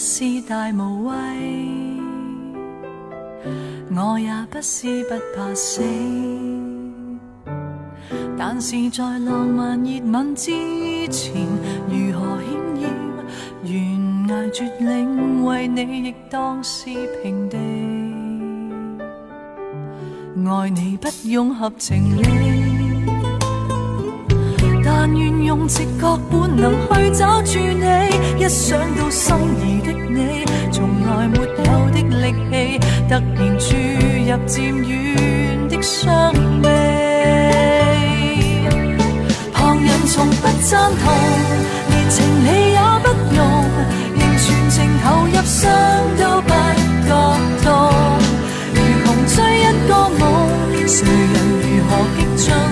不是大无畏，我也不是不怕死。但是在浪漫热吻之前，如何险要，悬崖绝岭为你亦当是平地。爱你不用合情理。愿用直觉本能去找住你，一想到心仪的你，从来没有的力气，突然注入渐远的伤悲。旁人从不赞同，连情理也不容，仍全情投入，伤都不觉痛。如穷追一个梦，谁人如何激进？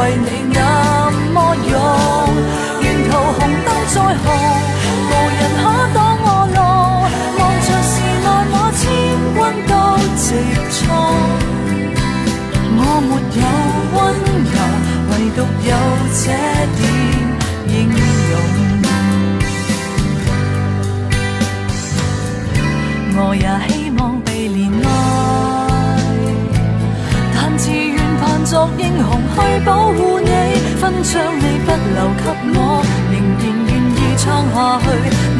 为你那么勇，沿途红灯再红，无人可挡我路。望着时来，我千军都直冲。我没有温柔，唯独有这点。红去保护你，勋章你不留给我，仍然愿意撑下去，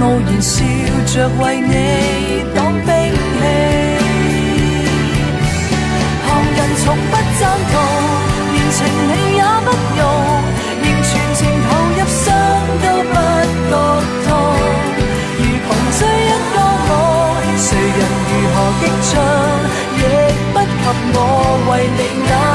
傲然笑着为你挡兵器。旁人从不赞同，连情理也不用，仍全情投入，伤都不觉痛。如狂追一个我，谁人如何激进，亦不及我为你。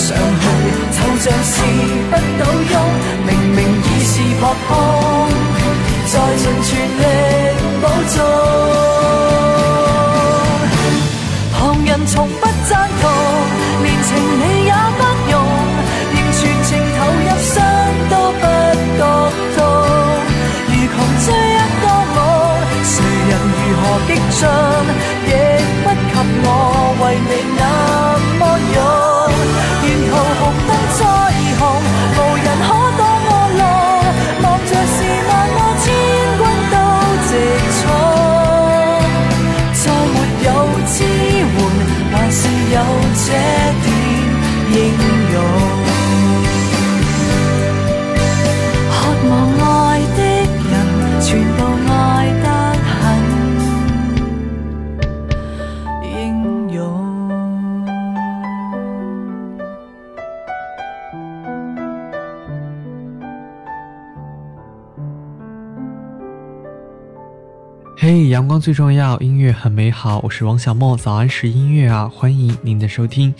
上去就像是不倒翁，明明已是扑空，再尽全力补中。旁人从不赞同，连情理也不容，仍全情投入，伤都不觉痛。如狂追一个梦，谁人如何激进，亦不及我为你那。嘿，阳光最重要，音乐很美好。我是王小莫，早安是音乐啊，欢迎您的收听。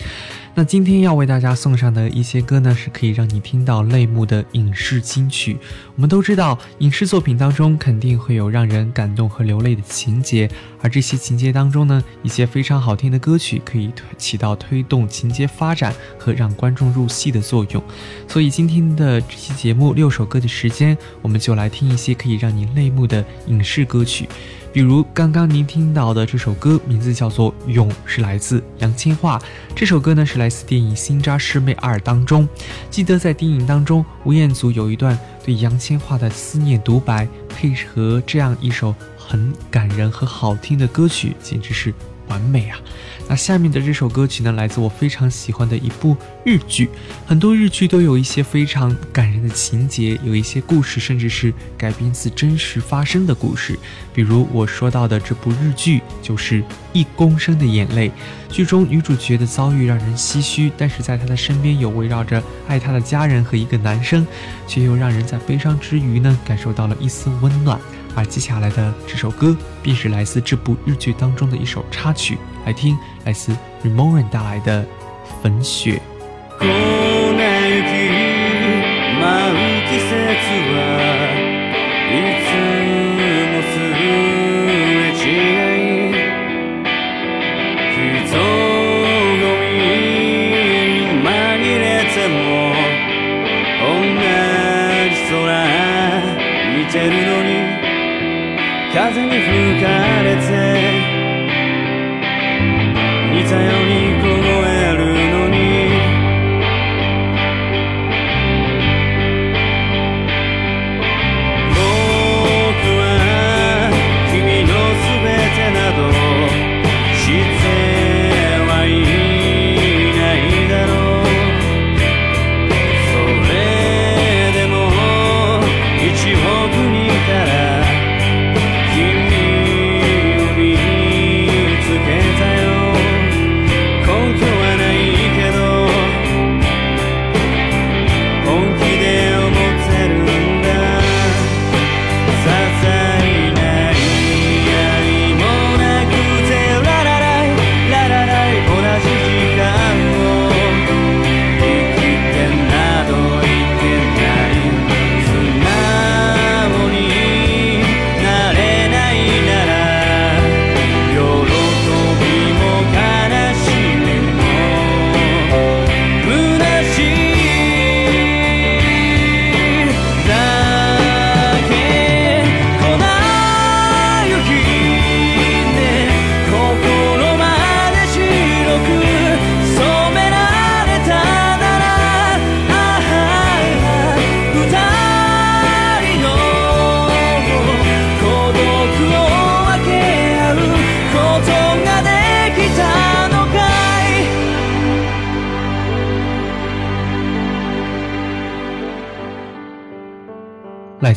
那今天要为大家送上的一些歌呢，是可以让你听到泪目的影视金曲。我们都知道，影视作品当中肯定会有让人感动和流泪的情节，而这些情节当中呢，一些非常好听的歌曲可以起到推动情节发展和让观众入戏的作用。所以今天的这期节目六首歌的时间，我们就来听一些可以让你泪目的影视歌曲。比如刚刚您听到的这首歌，名字叫做《勇》，是来自杨千嬅。这首歌呢是来自电影《新扎师妹二》当中。记得在电影当中，吴彦祖有一段对杨千嬅的思念独白，配合这样一首很感人和好听的歌曲，简直是。完美啊！那下面的这首歌曲呢，来自我非常喜欢的一部日剧。很多日剧都有一些非常感人的情节，有一些故事，甚至是改编自真实发生的故事。比如我说到的这部日剧，就是《一公升的眼泪》。剧中女主角的遭遇让人唏嘘，但是在她的身边有围绕着爱她的家人和一个男生，却又让人在悲伤之余呢，感受到了一丝温暖。而接下来的这首歌，便是来自这部日剧当中的一首插曲。来听来自 r e m o r a n 带来的《粉雪》。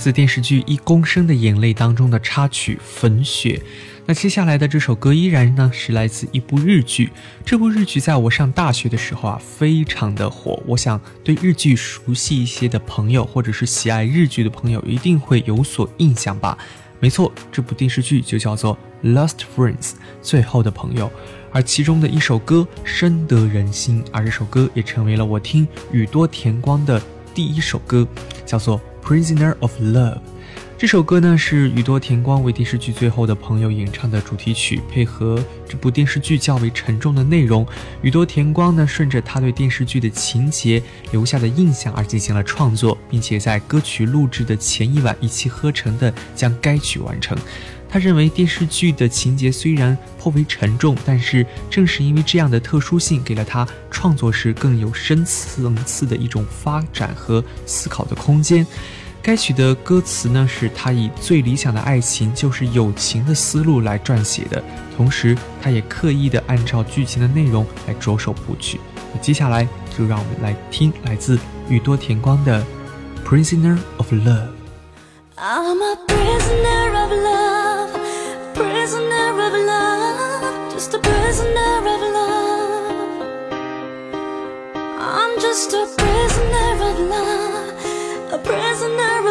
自电视剧《一公升的眼泪》当中的插曲《粉雪》，那接下来的这首歌依然呢是来自一部日剧。这部日剧在我上大学的时候啊，非常的火。我想对日剧熟悉一些的朋友，或者是喜爱日剧的朋友，一定会有所印象吧？没错，这部电视剧就叫做《Lost Friends 最后的朋友》，而其中的一首歌深得人心，而这首歌也成为了我听宇多田光的第一首歌，叫做。Prisoner of Love，这首歌呢是宇多田光为电视剧《最后的朋友》演唱的主题曲。配合这部电视剧较为沉重的内容，宇多田光呢顺着他对电视剧的情节留下的印象而进行了创作，并且在歌曲录制的前一晚一气呵成的将该曲完成。他认为电视剧的情节虽然颇为沉重，但是正是因为这样的特殊性，给了他创作时更有深层次的一种发展和思考的空间。该曲的歌词呢，是他以最理想的爱情就是友情的思路来撰写的，同时他也刻意的按照剧情的内容来着手谱曲。接下来就让我们来听来自宇多田光的《Prisoner of Love》。prisoner of love, just a prisoner of love. I'm just a prisoner of love, a prisoner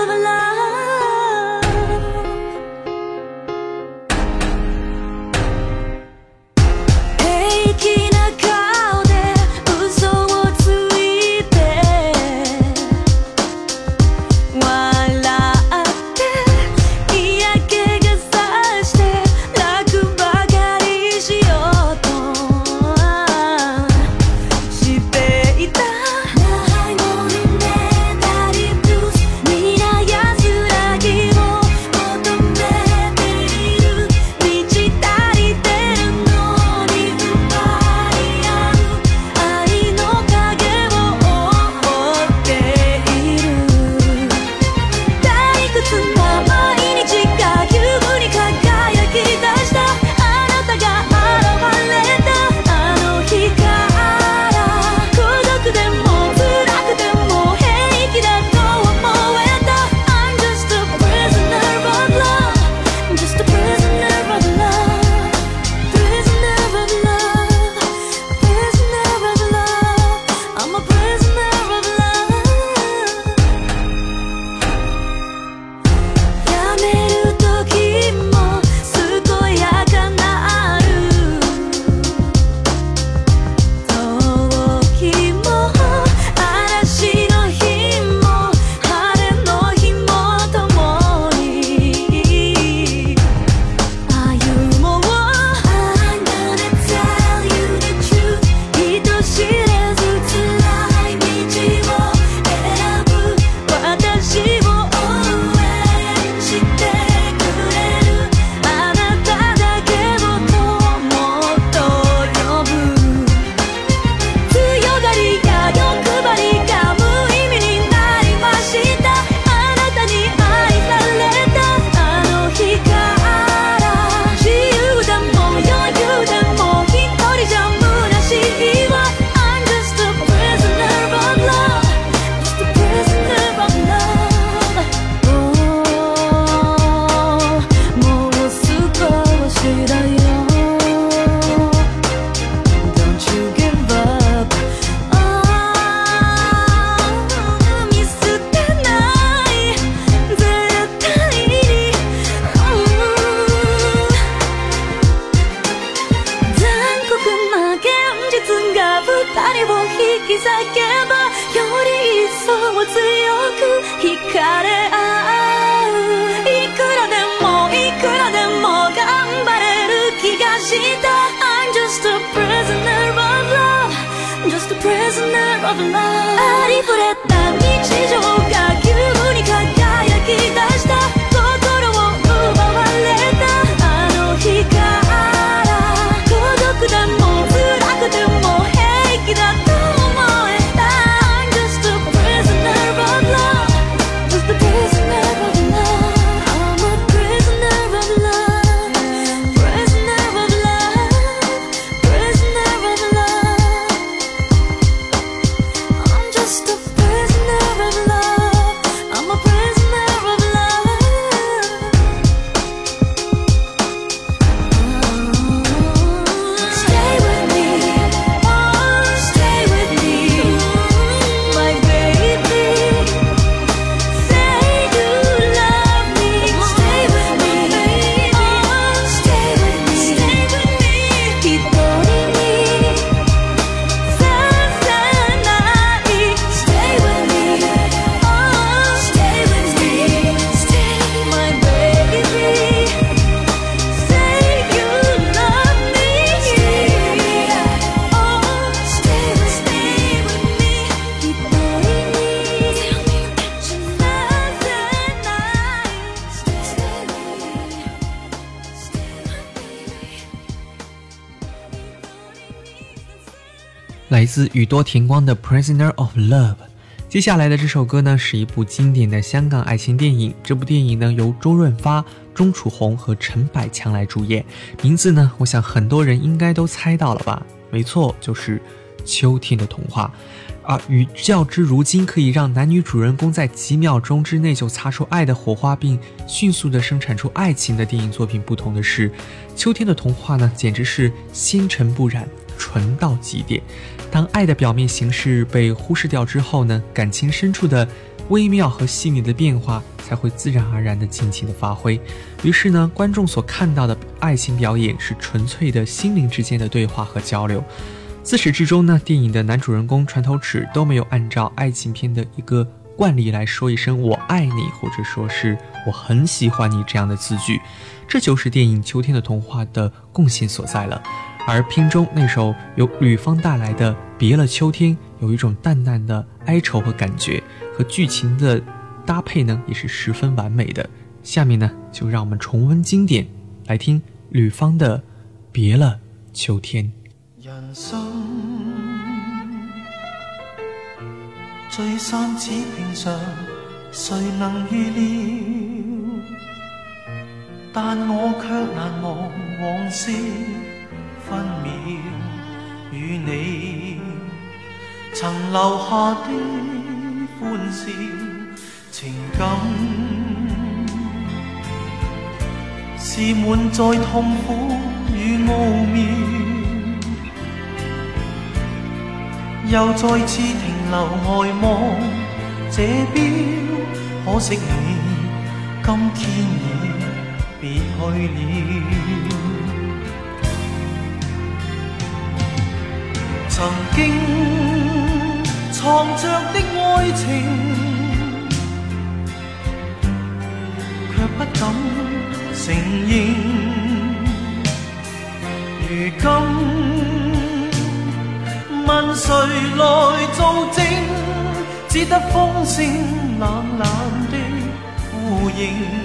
与多田光的《Prisoner of Love》，接下来的这首歌呢，是一部经典的香港爱情电影。这部电影呢，由周润发、钟楚红和陈百强来主演。名字呢，我想很多人应该都猜到了吧？没错，就是《秋天的童话》。而与较之如今可以让男女主人公在几秒钟之内就擦出爱的火花，并迅速的生产出爱情的电影作品不同的是，《秋天的童话》呢，简直是纤尘不染。纯到极点，当爱的表面形式被忽视掉之后呢，感情深处的微妙和细腻的变化才会自然而然的尽情的发挥。于是呢，观众所看到的爱情表演是纯粹的心灵之间的对话和交流。自始至终呢，电影的男主人公船头尺都没有按照爱情片的一个惯例来说一声“我爱你”或者说“是我很喜欢你”这样的字句。这就是电影《秋天的童话》的贡献所在了。而片中那首由吕方带来的《别了秋天》，有一种淡淡的哀愁和感觉，和剧情的搭配呢也是十分完美的。下面呢，就让我们重温经典，来听吕方的《别了秋天》。人生能料？但我忘往分秒与你曾留下的欢笑，情感是满载痛苦与傲妙，又再次停留外望这表，可惜你今天已别去了。曾经藏着的爱情，却不敢承认。如今问谁来做证？只得风声冷冷的呼应。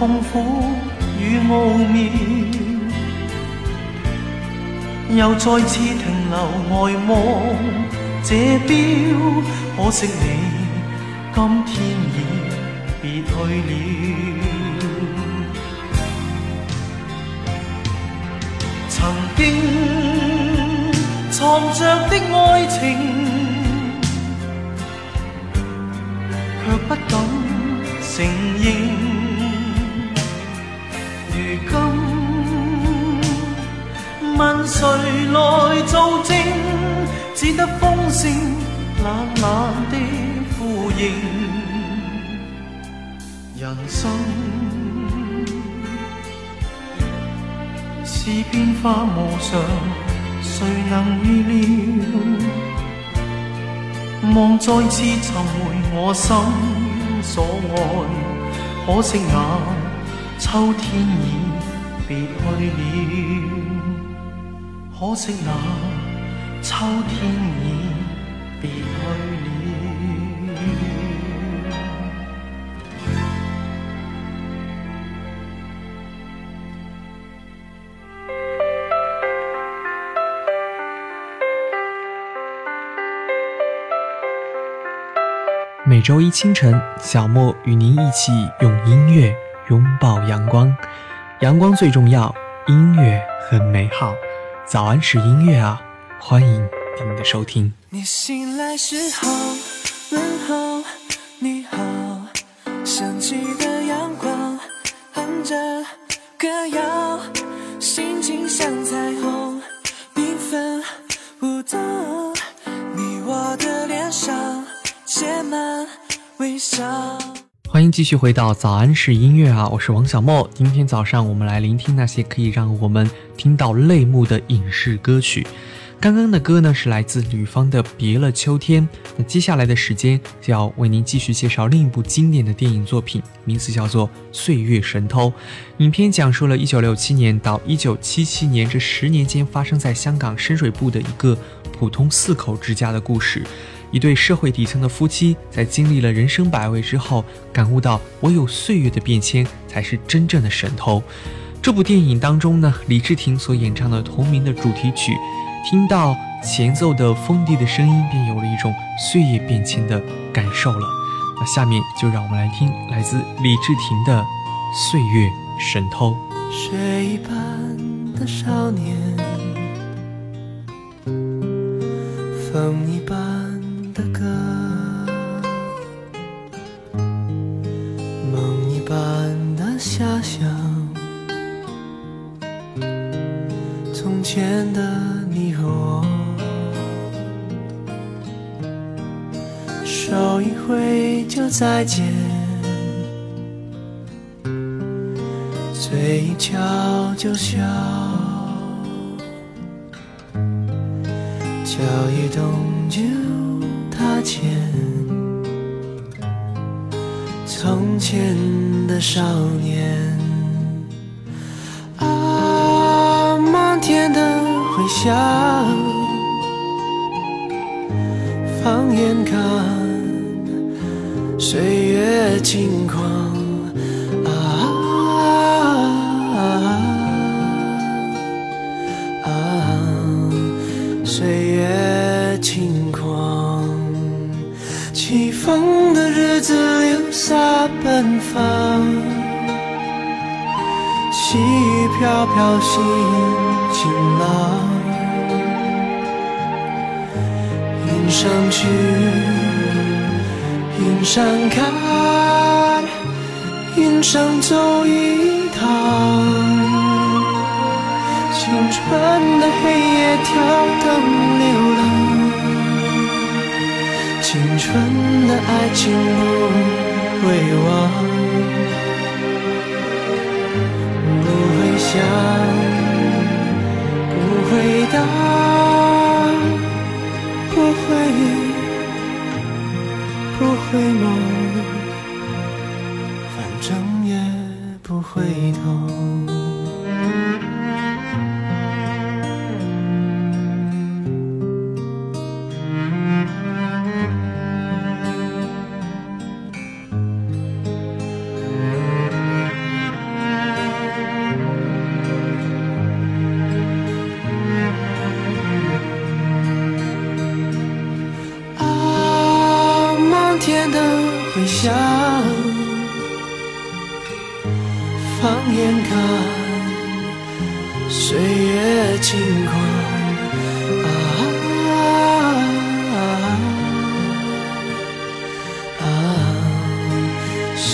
痛苦与傲妙，又再次停留，呆望这表。可惜你今天已别去了，曾经藏着的爱情。谁来做证？只得风声冷冷的呼应。人生是变化无常，谁能预料？望再次寻回我心所爱，可惜那秋天已别去了。天每周一清晨，小莫与您一起用音乐拥抱阳光。阳光最重要，音乐很美好。早安，是音乐啊。欢迎你们的收听。你醒来时候，问候你好。升起的阳光，哼着歌谣，心情像彩虹缤纷舞动。你我的脸上写满微笑。欢迎继续回到早安是音乐啊，我是王小莫。今天早上我们来聆听那些可以让我们听到泪目的影视歌曲。刚刚的歌呢是来自吕方的《别了秋天》。那接下来的时间就要为您继续介绍另一部经典的电影作品，名字叫做《岁月神偷》。影片讲述了1967年到1977年这十年间发生在香港深水埗的一个普通四口之家的故事。一对社会底层的夫妻在经历了人生百味之后，感悟到唯有岁月的变迁才是真正的神偷。这部电影当中呢，李治廷所演唱的同名的主题曲，听到前奏的风笛的声音，便有了一种岁月变迁的感受了。那下面就让我们来听来自李治廷的《岁月神偷》。水一般般。的少年，风再见，嘴角就笑。岁月轻狂，啊啊！岁月轻狂，起风的日子流洒奔放，细雨飘飘，心晴朗，云上去。山开，云上走一趟，青春的黑夜跳动流浪，青春的爱情不会忘，不会想。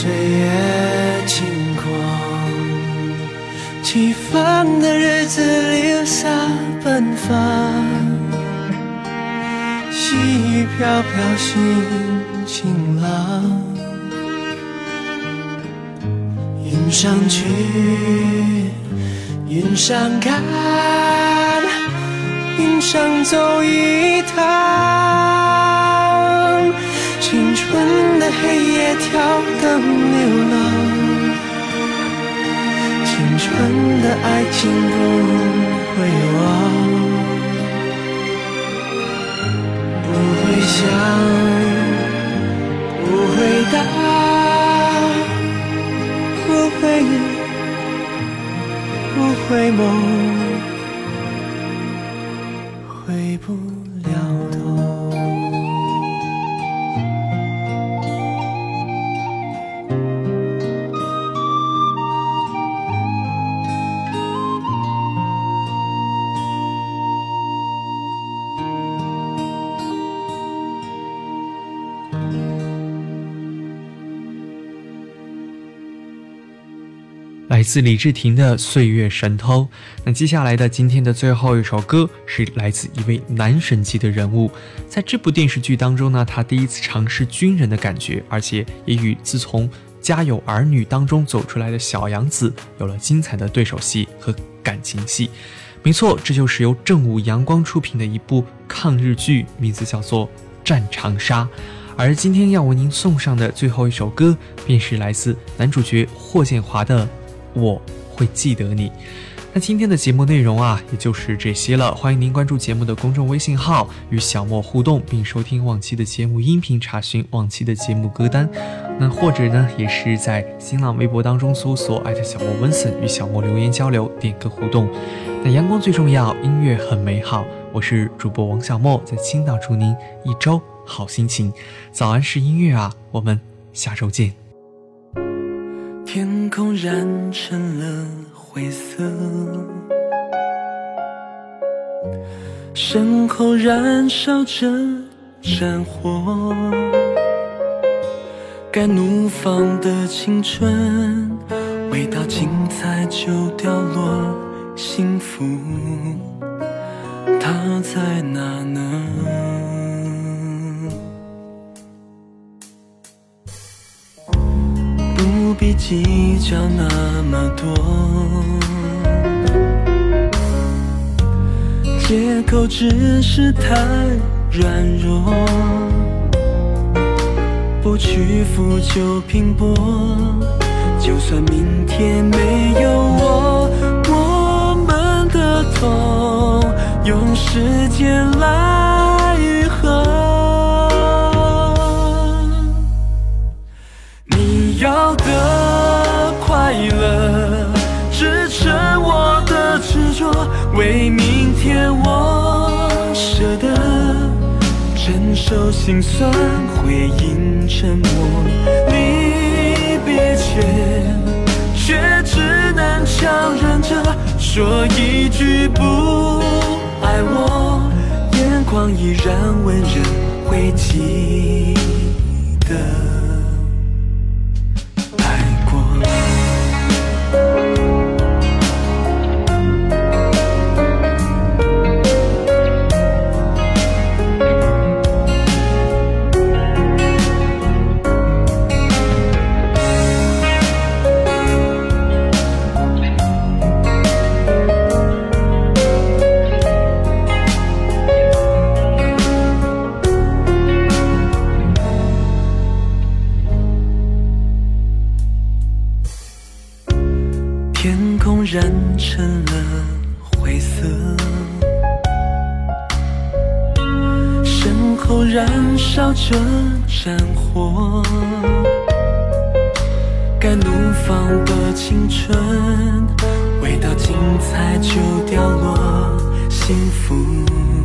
岁月轻狂，起风的日子柳下奔放，细雨飘飘，心晴朗。云上去，云上看，云上走一趟。春的黑夜，挑灯流浪。青春的爱情，不会忘。不会想，不回答，不回忆，不回眸，回不。自李治廷的《岁月神偷》，那接下来的今天的最后一首歌是来自一位男神级的人物，在这部电视剧当中呢，他第一次尝试军人的感觉，而且也与自从《家有儿女》当中走出来的小杨子有了精彩的对手戏和感情戏。没错，这就是由正午阳光出品的一部抗日剧，名字叫做《战长沙》，而今天要为您送上的最后一首歌，便是来自男主角霍建华的。我会记得你。那今天的节目内容啊，也就是这些了。欢迎您关注节目的公众微信号，与小莫互动，并收听往期的节目音频，查询往期的节目歌单。那或者呢，也是在新浪微博当中搜索“艾特小莫温森，与小莫留言交流，点歌互动。那阳光最重要，音乐很美好。我是主播王小莫，在青岛祝您一周好心情。早安是音乐啊，我们下周见。天空染成了灰色，身后燃烧着战火。该怒放的青春，未到精彩就凋落。幸福，它在哪呢？不必记。想那么多，借口只是太软弱，不屈服就拼搏，就算明天没有我，我们的痛用时间来。要的快乐，支撑我的执着。为明天，我舍得承受心酸，回应沉默。离别前，却只能强忍着说一句不爱我，眼眶依然温热，会记得。染成了灰色，身后燃烧着战火。该怒放的青春，未到精彩就掉落，幸福。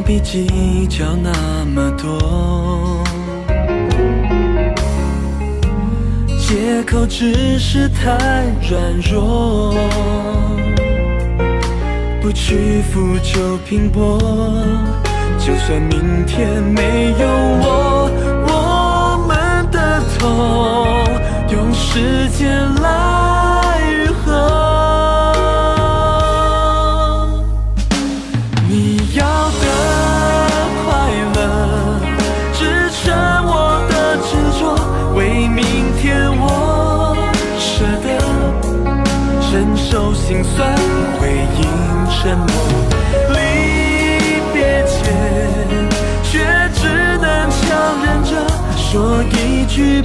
不必计较那么多，借口只是太软弱。不屈服就拼搏，就算明天没有我，我们的痛用时间来。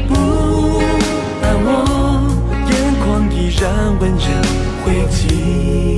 不瞒我，眼眶依然温热，会记。